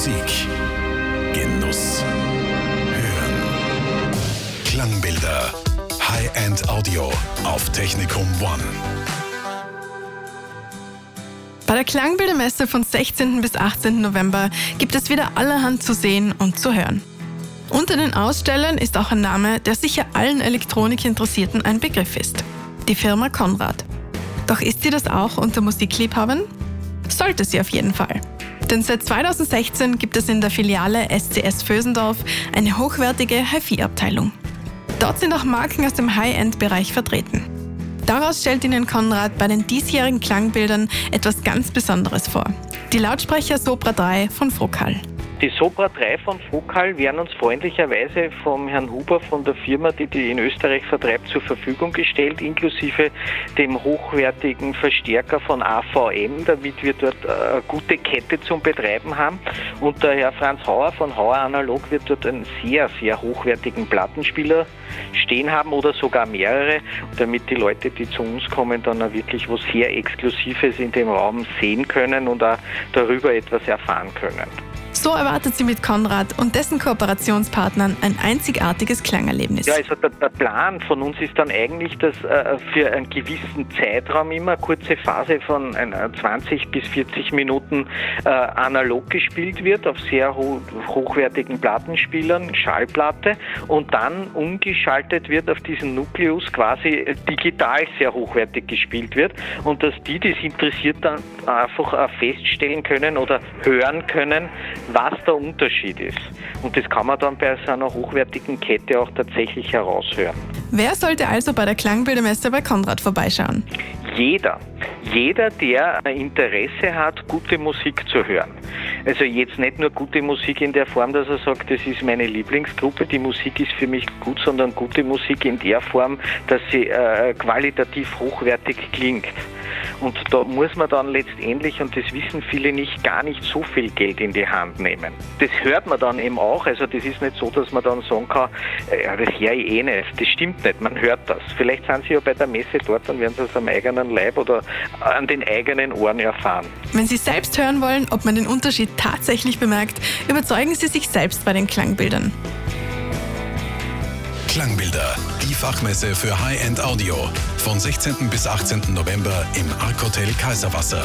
Musik. Genuss. Hören. Klangbilder. High-End Audio auf Technikum One. Bei der Klangbildermesse von 16. bis 18. November gibt es wieder allerhand zu sehen und zu hören. Unter den Ausstellern ist auch ein Name, der sicher allen Elektronikinteressierten ein Begriff ist. Die Firma Konrad. Doch ist sie das auch unter Musikliebhabern? Sollte sie auf jeden Fall. Denn seit 2016 gibt es in der Filiale SCS Vösendorf eine hochwertige HiFi-Abteilung. Dort sind auch Marken aus dem High-End-Bereich vertreten. Daraus stellt Ihnen Konrad bei den diesjährigen Klangbildern etwas ganz Besonderes vor. Die Lautsprecher Sopra 3 von Fokal. Die Sopra 3 von Fokal werden uns freundlicherweise vom Herrn Huber von der Firma, die die in Österreich vertreibt, zur Verfügung gestellt, inklusive dem hochwertigen Verstärker von AVM, damit wir dort äh, eine gute Kette zum Betreiben haben. Und der Herr Franz Hauer von Hauer Analog wird dort einen sehr, sehr hochwertigen Plattenspieler stehen haben oder sogar mehrere, damit die Leute, die zu uns kommen, dann auch wirklich was sehr Exklusives in dem Raum sehen können und auch darüber etwas erfahren können. So erwartet sie mit Konrad und dessen Kooperationspartnern ein einzigartiges Klangerlebnis. Ja, also der, der Plan von uns ist dann eigentlich, dass äh, für einen gewissen Zeitraum immer eine kurze Phase von äh, 20 bis 40 Minuten äh, analog gespielt wird auf sehr ho hochwertigen Plattenspielern, Schallplatte und dann umgeschaltet wird auf diesen Nukleus quasi digital sehr hochwertig gespielt wird und dass die, die es interessiert, dann einfach äh, feststellen können oder hören können, was der Unterschied ist. Und das kann man dann bei so einer hochwertigen Kette auch tatsächlich heraushören. Wer sollte also bei der Klangbildermesse bei Konrad vorbeischauen? Jeder. Jeder, der Interesse hat, gute Musik zu hören. Also jetzt nicht nur gute Musik in der Form, dass er sagt, das ist meine Lieblingsgruppe, die Musik ist für mich gut, sondern gute Musik in der Form, dass sie äh, qualitativ hochwertig klingt. Und da muss man dann letztendlich, und das wissen viele nicht, gar nicht so viel Geld in die Hand nehmen. Das hört man dann eben auch. Also das ist nicht so, dass man dann sagen kann, äh, ja, das höre ich eh nicht. Das stimmt nicht, man hört das. Vielleicht sind Sie ja bei der Messe dort, dann werden Sie es am eigenen Leib oder an den eigenen Ohren erfahren. Wenn Sie selbst hören wollen, ob man den Unterschied tatsächlich bemerkt, überzeugen Sie sich selbst bei den Klangbildern. Klangbilder, die Fachmesse für High-End Audio. Von 16. bis 18. November im Arc Hotel Kaiserwasser.